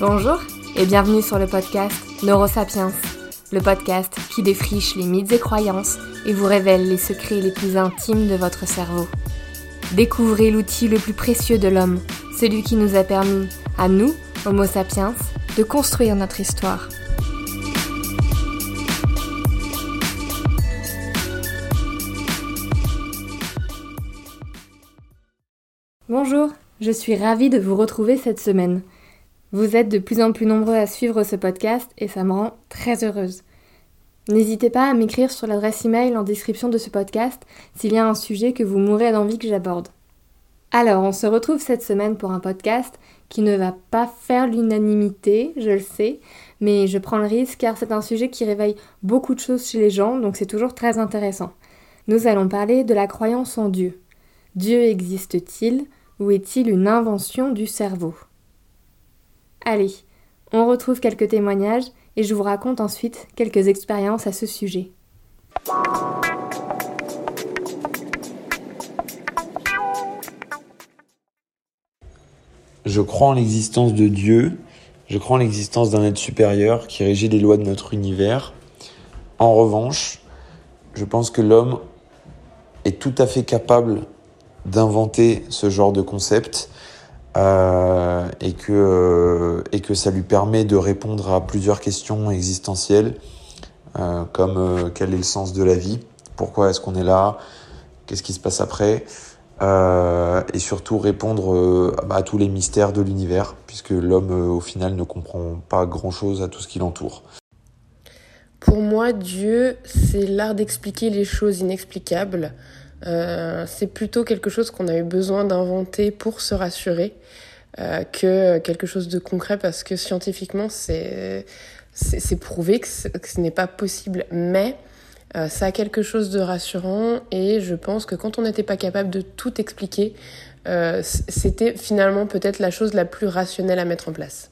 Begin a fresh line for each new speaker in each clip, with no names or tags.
Bonjour et bienvenue sur le podcast Neurosapiens, le podcast qui défriche les mythes et croyances et vous révèle les secrets les plus intimes de votre cerveau. Découvrez l'outil le plus précieux de l'homme, celui qui nous a permis, à nous, Homo sapiens, de construire notre histoire. Bonjour, je suis ravie de vous retrouver cette semaine. Vous êtes de plus en plus nombreux à suivre ce podcast et ça me rend très heureuse. N'hésitez pas à m'écrire sur l'adresse email en description de ce podcast s'il y a un sujet que vous mourrez d'envie que j'aborde. Alors, on se retrouve cette semaine pour un podcast qui ne va pas faire l'unanimité, je le sais, mais je prends le risque car c'est un sujet qui réveille beaucoup de choses chez les gens, donc c'est toujours très intéressant. Nous allons parler de la croyance en Dieu. Dieu existe-t-il ou est-il une invention du cerveau? Allez, on retrouve quelques témoignages et je vous raconte ensuite quelques expériences à ce sujet.
Je crois en l'existence de Dieu, je crois en l'existence d'un être supérieur qui régit les lois de notre univers. En revanche, je pense que l'homme est tout à fait capable d'inventer ce genre de concept et, que, euh, et que ça lui permet de répondre à plusieurs questions existentielles, euh, comme euh, quel est le sens de la vie, pourquoi est-ce qu'on est là, qu'est-ce qui se passe après, euh, et surtout répondre à tous les mystères de l'univers, puisque l'homme au final ne comprend pas grand-chose à tout ce qui l'entoure.
Pour moi, Dieu, c'est l'art d'expliquer les choses inexplicables. Euh, c'est plutôt quelque chose qu'on a eu besoin d'inventer pour se rassurer euh, que quelque chose de concret parce que scientifiquement c'est prouvé que, ce n'est pas possible mais euh, ça a quelque chose de rassurant et je pense que quand on n'était pas capable de tout expliquer c'était finalement peut-être la chose la plus rationnelle à mettre en place.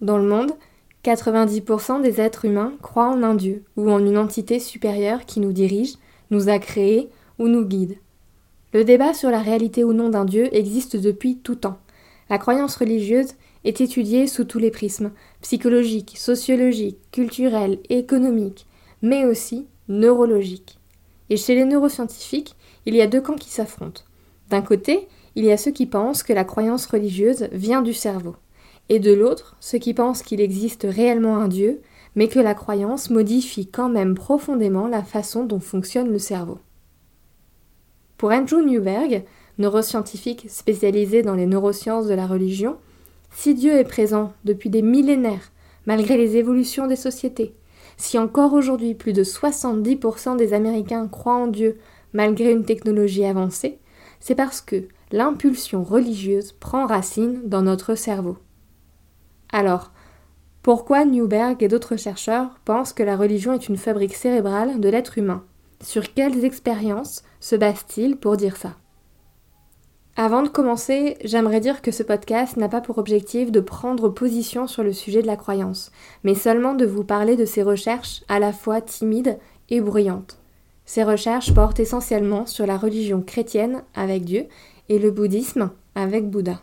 Dans le monde, 90% des êtres humains croient en un Dieu ou en une entité supérieure qui nous dirige, nous a créés ou nous guide. Le débat sur la réalité ou non d'un Dieu existe depuis tout temps. La croyance religieuse est étudiée sous tous les prismes, psychologiques, sociologiques, culturels, économiques, mais aussi neurologiques. Et chez les neuroscientifiques, il y a deux camps qui s'affrontent. D'un côté, il y a ceux qui pensent que la croyance religieuse vient du cerveau et de l'autre ceux qui pensent qu'il existe réellement un Dieu, mais que la croyance modifie quand même profondément la façon dont fonctionne le cerveau. Pour Andrew Newberg, neuroscientifique spécialisé dans les neurosciences de la religion, si Dieu est présent depuis des millénaires, malgré les évolutions des sociétés, si encore aujourd'hui plus de 70% des Américains croient en Dieu malgré une technologie avancée, c'est parce que l'impulsion religieuse prend racine dans notre cerveau. Alors, pourquoi Newberg et d'autres chercheurs pensent que la religion est une fabrique cérébrale de l'être humain? Sur quelles expériences se basent-ils pour dire ça? Avant de commencer, j'aimerais dire que ce podcast n'a pas pour objectif de prendre position sur le sujet de la croyance, mais seulement de vous parler de ces recherches à la fois timides et bruyantes. Ces recherches portent essentiellement sur la religion chrétienne avec Dieu et le bouddhisme avec Bouddha.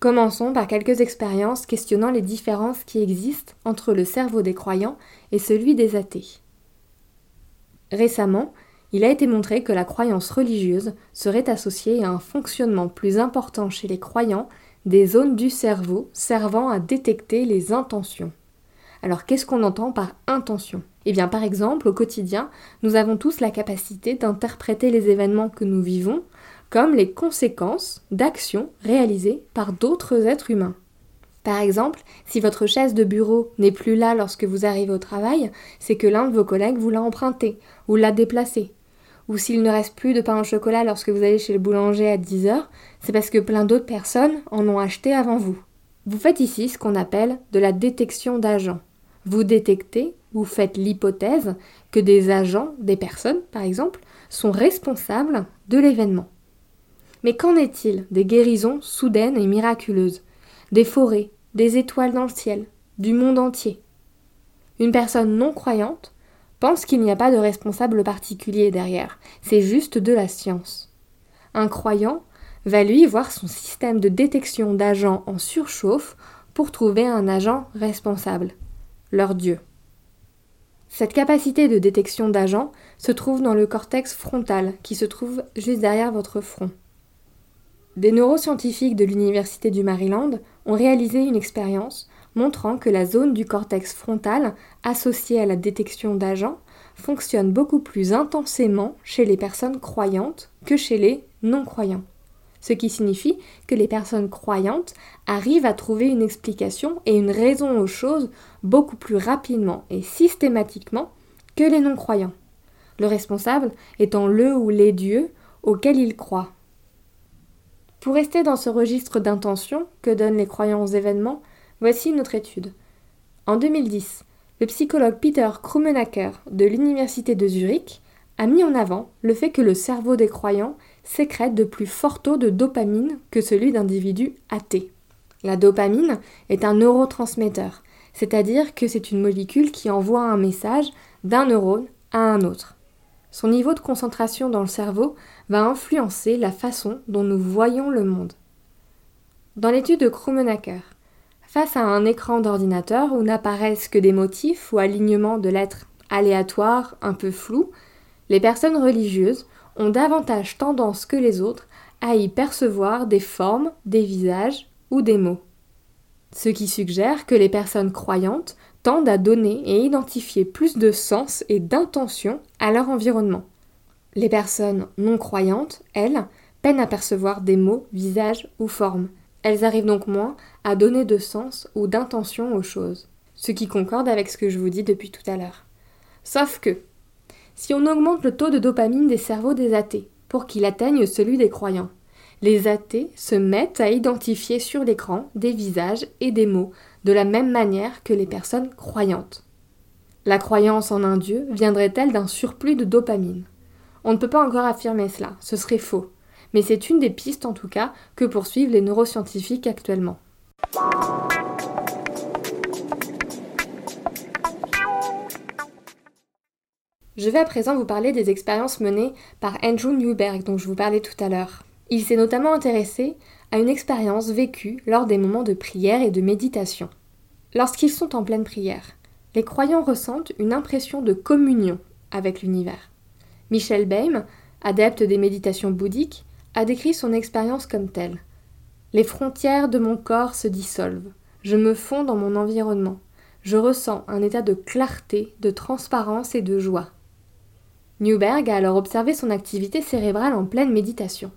Commençons par quelques expériences questionnant les différences qui existent entre le cerveau des croyants et celui des athées. Récemment, il a été montré que la croyance religieuse serait associée à un fonctionnement plus important chez les croyants des zones du cerveau servant à détecter les intentions. Alors qu'est-ce qu'on entend par intention? Eh bien par exemple, au quotidien, nous avons tous la capacité d'interpréter les événements que nous vivons comme les conséquences d'actions réalisées par d'autres êtres humains. Par exemple, si votre chaise de bureau n'est plus là lorsque vous arrivez au travail, c'est que l'un de vos collègues vous l'a emprunté ou l'a déplacé. Ou s'il ne reste plus de pain au chocolat lorsque vous allez chez le boulanger à 10 heures, c'est parce que plein d'autres personnes en ont acheté avant vous. Vous faites ici ce qu'on appelle de la détection d'agents. Vous détectez, vous faites l'hypothèse que des agents, des personnes par exemple, sont responsables de l'événement. Mais qu'en est-il des guérisons soudaines et miraculeuses Des forêts, des étoiles dans le ciel, du monde entier? Une personne non croyante pense qu'il n'y a pas de responsable particulier derrière, c'est juste de la science. Un croyant va lui voir son système de détection d'agents en surchauffe pour trouver un agent responsable, leur Dieu. Cette capacité de détection d'agents se trouve dans le cortex frontal qui se trouve juste derrière votre front. Des neuroscientifiques de l'Université du Maryland ont réalisé une expérience montrant que la zone du cortex frontal associée à la détection d'agents fonctionne beaucoup plus intensément chez les personnes croyantes que chez les non-croyants ce qui signifie que les personnes croyantes arrivent à trouver une explication et une raison aux choses beaucoup plus rapidement et systématiquement que les non-croyants, le responsable étant le ou les dieux auxquels ils croient. Pour rester dans ce registre d'intention que donnent les croyants aux événements, voici notre étude. En 2010, le psychologue Peter Krummenacker de l'Université de Zurich a mis en avant le fait que le cerveau des croyants sécrète de plus fort taux de dopamine que celui d'individus athées. La dopamine est un neurotransmetteur, c'est-à-dire que c'est une molécule qui envoie un message d'un neurone à un autre. Son niveau de concentration dans le cerveau va influencer la façon dont nous voyons le monde. Dans l'étude de Krummenacker, face à un écran d'ordinateur où n'apparaissent que des motifs ou alignements de lettres aléatoires un peu flous, les personnes religieuses ont davantage tendance que les autres à y percevoir des formes, des visages ou des mots. Ce qui suggère que les personnes croyantes tendent à donner et identifier plus de sens et d'intention à leur environnement. Les personnes non croyantes, elles, peinent à percevoir des mots, visages ou formes. Elles arrivent donc moins à donner de sens ou d'intention aux choses, ce qui concorde avec ce que je vous dis depuis tout à l'heure. Sauf que, si on augmente le taux de dopamine des cerveaux des athées pour qu'il atteigne celui des croyants. Les athées se mettent à identifier sur l'écran des visages et des mots de la même manière que les personnes croyantes. La croyance en un Dieu viendrait-elle d'un surplus de dopamine? On ne peut pas encore affirmer cela, ce serait faux, mais c'est une des pistes en tout cas que poursuivent les neuroscientifiques actuellement. Je vais à présent vous parler des expériences menées par Andrew Newberg dont je vous parlais tout à l'heure. Il s'est notamment intéressé à une expérience vécue lors des moments de prière et de méditation. Lorsqu'ils sont en pleine prière, les croyants ressentent une impression de communion avec l'univers. Michel Beim, adepte des méditations bouddhiques, a décrit son expérience comme telle. Les frontières de mon corps se dissolvent, je me fonds dans mon environnement, je ressens un état de clarté, de transparence et de joie. Newberg a alors observé son activité cérébrale en pleine méditation.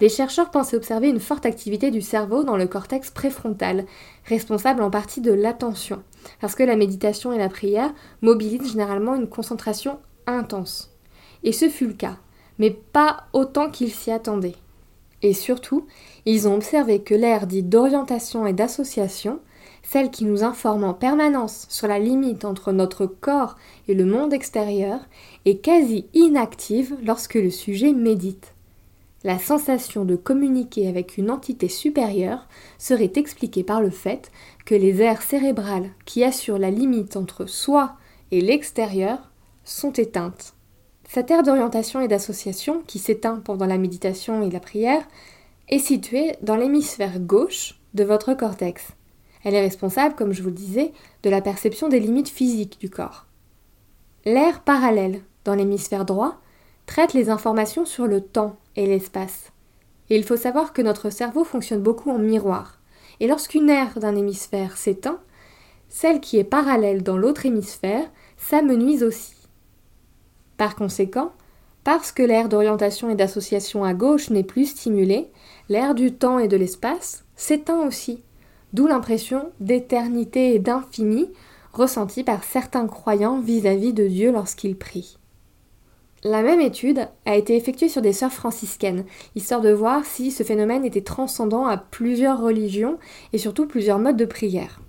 Les chercheurs pensaient observer une forte activité du cerveau dans le cortex préfrontal, responsable en partie de l'attention, parce que la méditation et la prière mobilisent généralement une concentration intense. Et ce fut le cas, mais pas autant qu'ils s'y attendaient. Et surtout, ils ont observé que l'air dit d'orientation et d'association celle qui nous informe en permanence sur la limite entre notre corps et le monde extérieur, est quasi inactive lorsque le sujet médite. La sensation de communiquer avec une entité supérieure serait expliquée par le fait que les aires cérébrales qui assurent la limite entre soi et l'extérieur sont éteintes. Cette aire d'orientation et d'association, qui s'éteint pendant la méditation et la prière, est située dans l'hémisphère gauche de votre cortex. Elle est responsable, comme je vous le disais, de la perception des limites physiques du corps. L'air parallèle, dans l'hémisphère droit, traite les informations sur le temps et l'espace. Et il faut savoir que notre cerveau fonctionne beaucoup en miroir. Et lorsqu'une aire d'un hémisphère s'éteint, celle qui est parallèle dans l'autre hémisphère s'amenuise aussi. Par conséquent, parce que l'air d'orientation et d'association à gauche n'est plus stimulé, l'air du temps et de l'espace s'éteint aussi d'où l'impression d'éternité et d'infini ressentie par certains croyants vis-à-vis de Dieu lorsqu'ils prient. La même étude a été effectuée sur des sœurs franciscaines, histoire de voir si ce phénomène était transcendant à plusieurs religions et surtout plusieurs modes de prière.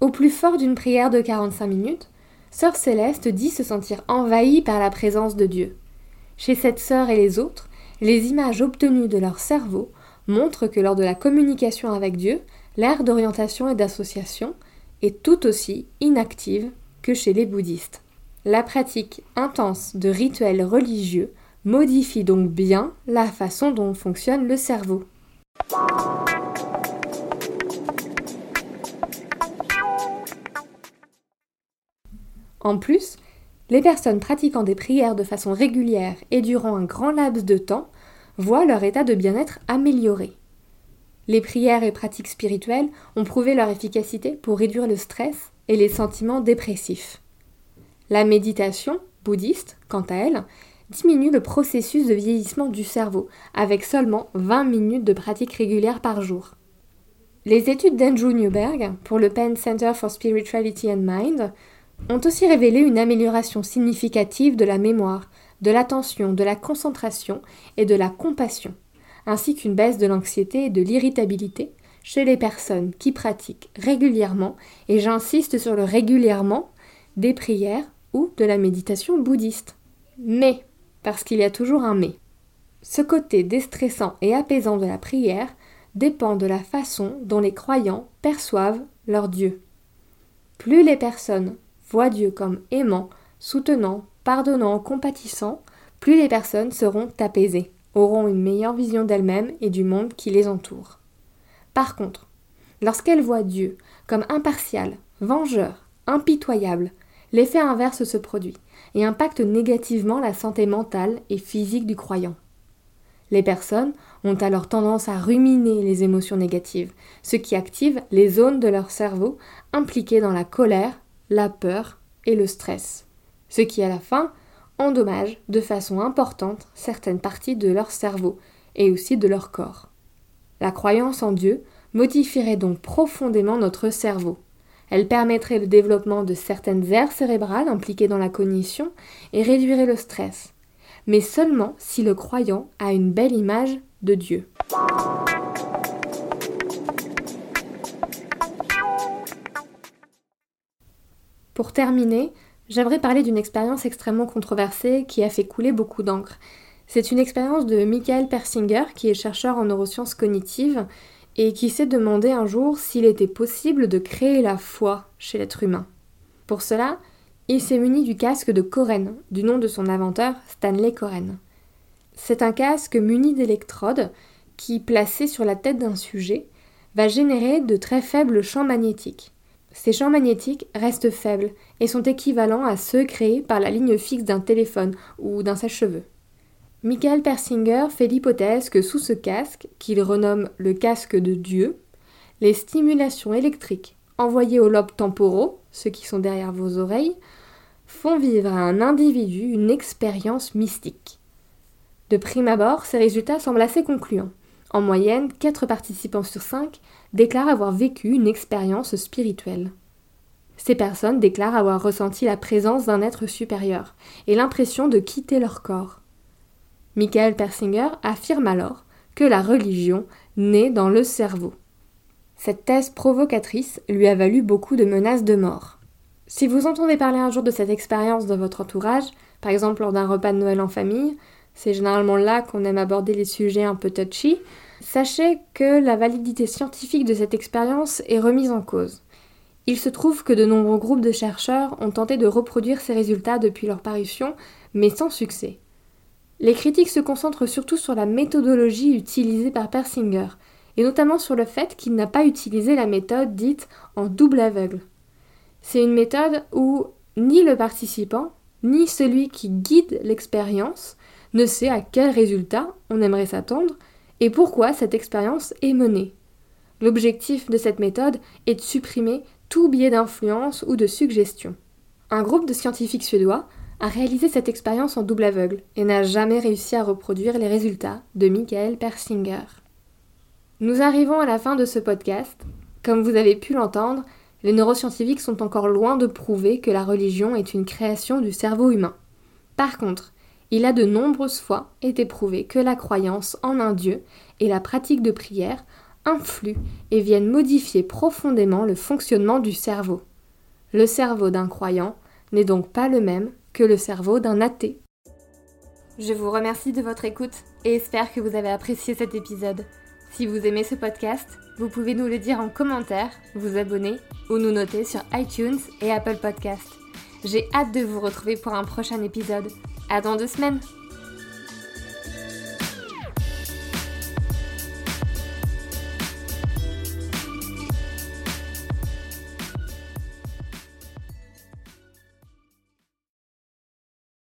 Au plus fort d'une prière de 45 minutes, Sœur Céleste dit se sentir envahie par la présence de Dieu. Chez cette sœur et les autres, les images obtenues de leur cerveau montrent que lors de la communication avec Dieu, l'aire d'orientation et d'association est tout aussi inactive que chez les bouddhistes. La pratique intense de rituels religieux modifie donc bien la façon dont fonctionne le cerveau. En plus, les personnes pratiquant des prières de façon régulière et durant un grand laps de temps voient leur état de bien-être amélioré. Les prières et pratiques spirituelles ont prouvé leur efficacité pour réduire le stress et les sentiments dépressifs. La méditation bouddhiste, quant à elle, diminue le processus de vieillissement du cerveau avec seulement 20 minutes de pratique régulière par jour. Les études d'Andrew Newberg pour le Penn Center for Spirituality and Mind ont aussi révélé une amélioration significative de la mémoire, de l'attention, de la concentration et de la compassion, ainsi qu'une baisse de l'anxiété et de l'irritabilité chez les personnes qui pratiquent régulièrement, et j'insiste sur le régulièrement, des prières de la méditation bouddhiste. Mais, parce qu'il y a toujours un mais, ce côté déstressant et apaisant de la prière dépend de la façon dont les croyants perçoivent leur Dieu. Plus les personnes voient Dieu comme aimant, soutenant, pardonnant, compatissant, plus les personnes seront apaisées, auront une meilleure vision d'elles-mêmes et du monde qui les entoure. Par contre, lorsqu'elles voient Dieu comme impartial, vengeur, impitoyable, l'effet inverse se produit et impacte négativement la santé mentale et physique du croyant. Les personnes ont alors tendance à ruminer les émotions négatives, ce qui active les zones de leur cerveau impliquées dans la colère, la peur et le stress, ce qui à la fin endommage de façon importante certaines parties de leur cerveau et aussi de leur corps. La croyance en Dieu modifierait donc profondément notre cerveau. Elle permettrait le développement de certaines aires cérébrales impliquées dans la cognition et réduirait le stress, mais seulement si le croyant a une belle image de Dieu. Pour terminer, j'aimerais parler d'une expérience extrêmement controversée qui a fait couler beaucoup d'encre. C'est une expérience de Michael Persinger, qui est chercheur en neurosciences cognitives, et qui s'est demandé un jour s'il était possible de créer la foi chez l'être humain. Pour cela, il s'est muni du casque de Koren, du nom de son inventeur Stanley Koren. C'est un casque muni d'électrodes qui, placé sur la tête d'un sujet, va générer de très faibles champs magnétiques. Ces champs magnétiques restent faibles et sont équivalents à ceux créés par la ligne fixe d'un téléphone ou d'un sèche-cheveux. Michael Persinger fait l'hypothèse que sous ce casque, qu'il renomme le casque de Dieu, les stimulations électriques envoyées aux lobes temporaux, ceux qui sont derrière vos oreilles, font vivre à un individu une expérience mystique. De prime abord, ces résultats semblent assez concluants. En moyenne, 4 participants sur 5 déclarent avoir vécu une expérience spirituelle. Ces personnes déclarent avoir ressenti la présence d'un être supérieur et l'impression de quitter leur corps. Michael Persinger affirme alors que la religion naît dans le cerveau. Cette thèse provocatrice lui a valu beaucoup de menaces de mort. Si vous entendez parler un jour de cette expérience dans votre entourage, par exemple lors d'un repas de Noël en famille, c'est généralement là qu'on aime aborder les sujets un peu touchy, Sachez que la validité scientifique de cette expérience est remise en cause. Il se trouve que de nombreux groupes de chercheurs ont tenté de reproduire ces résultats depuis leur parution, mais sans succès. Les critiques se concentrent surtout sur la méthodologie utilisée par Persinger, et notamment sur le fait qu'il n'a pas utilisé la méthode dite en double aveugle. C'est une méthode où ni le participant, ni celui qui guide l'expérience ne sait à quel résultat on aimerait s'attendre, et pourquoi cette expérience est menée. L'objectif de cette méthode est de supprimer tout biais d'influence ou de suggestion. Un groupe de scientifiques suédois a réalisé cette expérience en double aveugle et n'a jamais réussi à reproduire les résultats de Michael Persinger. Nous arrivons à la fin de ce podcast. Comme vous avez pu l'entendre, les neuroscientifiques sont encore loin de prouver que la religion est une création du cerveau humain. Par contre, il a de nombreuses fois été prouvé que la croyance en un Dieu et la pratique de prière influent et viennent modifier profondément le fonctionnement du cerveau. Le cerveau d'un croyant n'est donc pas le même que le cerveau d'un athée. Je vous remercie de votre écoute et espère que vous avez apprécié cet épisode. Si vous aimez ce podcast, vous pouvez nous le dire en commentaire, vous abonner ou nous noter sur iTunes et Apple Podcast. J'ai hâte de vous retrouver pour un prochain épisode. À dans deux semaines!